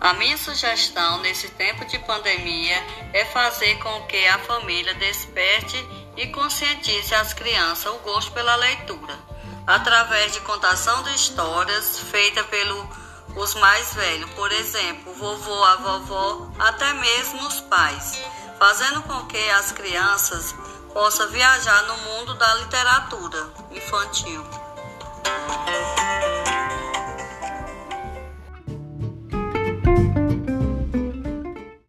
A minha sugestão nesse tempo de pandemia é fazer com que a família desperte e conscientize as crianças o gosto pela leitura, através de contação de histórias feita pelo os mais velhos, por exemplo, vovô, a vovó, até mesmo os pais, fazendo com que as crianças possam viajar no mundo da literatura infantil.